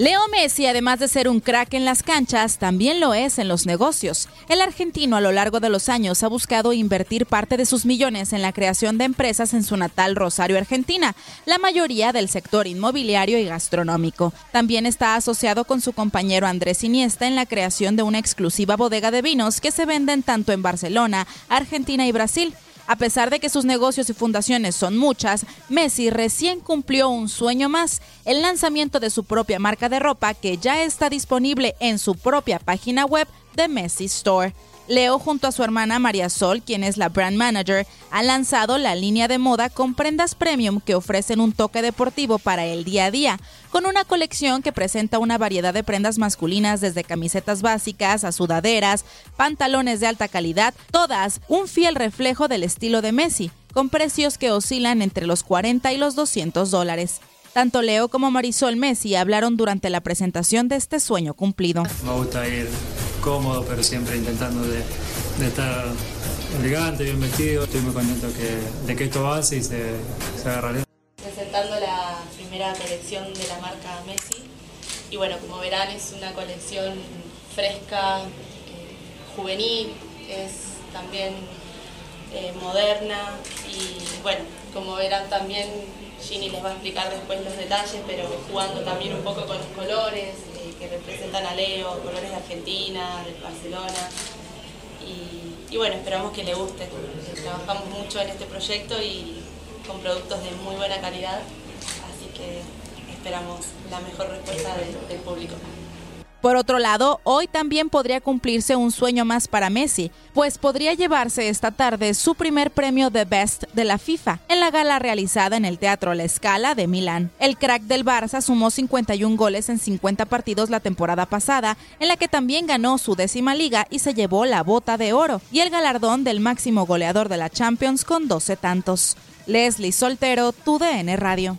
Leo Messi, además de ser un crack en las canchas, también lo es en los negocios. El argentino a lo largo de los años ha buscado invertir parte de sus millones en la creación de empresas en su natal Rosario, Argentina, la mayoría del sector inmobiliario y gastronómico. También está asociado con su compañero Andrés Iniesta en la creación de una exclusiva bodega de vinos que se venden tanto en Barcelona, Argentina y Brasil. A pesar de que sus negocios y fundaciones son muchas, Messi recién cumplió un sueño más, el lanzamiento de su propia marca de ropa que ya está disponible en su propia página web de Messi Store. Leo, junto a su hermana María Sol, quien es la brand manager, ha lanzado la línea de moda con prendas premium que ofrecen un toque deportivo para el día a día, con una colección que presenta una variedad de prendas masculinas desde camisetas básicas a sudaderas, pantalones de alta calidad, todas un fiel reflejo del estilo de Messi, con precios que oscilan entre los 40 y los 200 dólares. Tanto Leo como Marisol Messi hablaron durante la presentación de este sueño cumplido. Cómodo, pero siempre intentando de, estar elegante, bien vestido. Estoy muy contento que, de que esto avance y se, se haga realidad. Presentando la primera colección de la marca Messi. Y bueno, como verán, es una colección fresca, eh, juvenil, es también eh, moderna y bueno, como verán también Ginny les va a explicar después los detalles, pero jugando también un poco con los colores, que representan a Leo, colores de Argentina, de Barcelona. Y, bueno, esperamos que le guste. Trabajamos mucho en este proyecto y con productos de muy buena calidad, así que esperamos la mejor respuesta del público. Por otro lado, hoy también podría cumplirse un sueño más para Messi, pues podría llevarse esta tarde su primer premio de Best de la FIFA en la gala realizada en el Teatro La Scala de Milán. El crack del Barça sumó 51 goles en 50 partidos la temporada pasada, en la que también ganó su décima liga y se llevó la bota de oro y el galardón del máximo goleador de la Champions con 12 tantos. Leslie Soltero, TUDN Radio.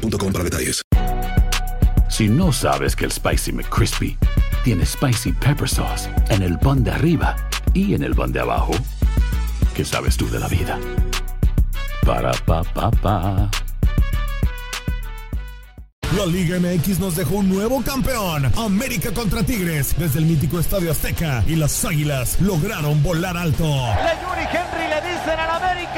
boostmobile.com para detalles. Si no sabes que el Spicy McCrispy tiene Spicy Pepper Sauce en el pan de arriba y en el pan de abajo, ¿qué sabes tú de la vida? Para, pa, pa, pa. La Liga MX nos dejó un nuevo campeón. América contra Tigres desde el mítico Estadio Azteca y las Águilas lograron volar alto. Le Yuri Henry le dicen al América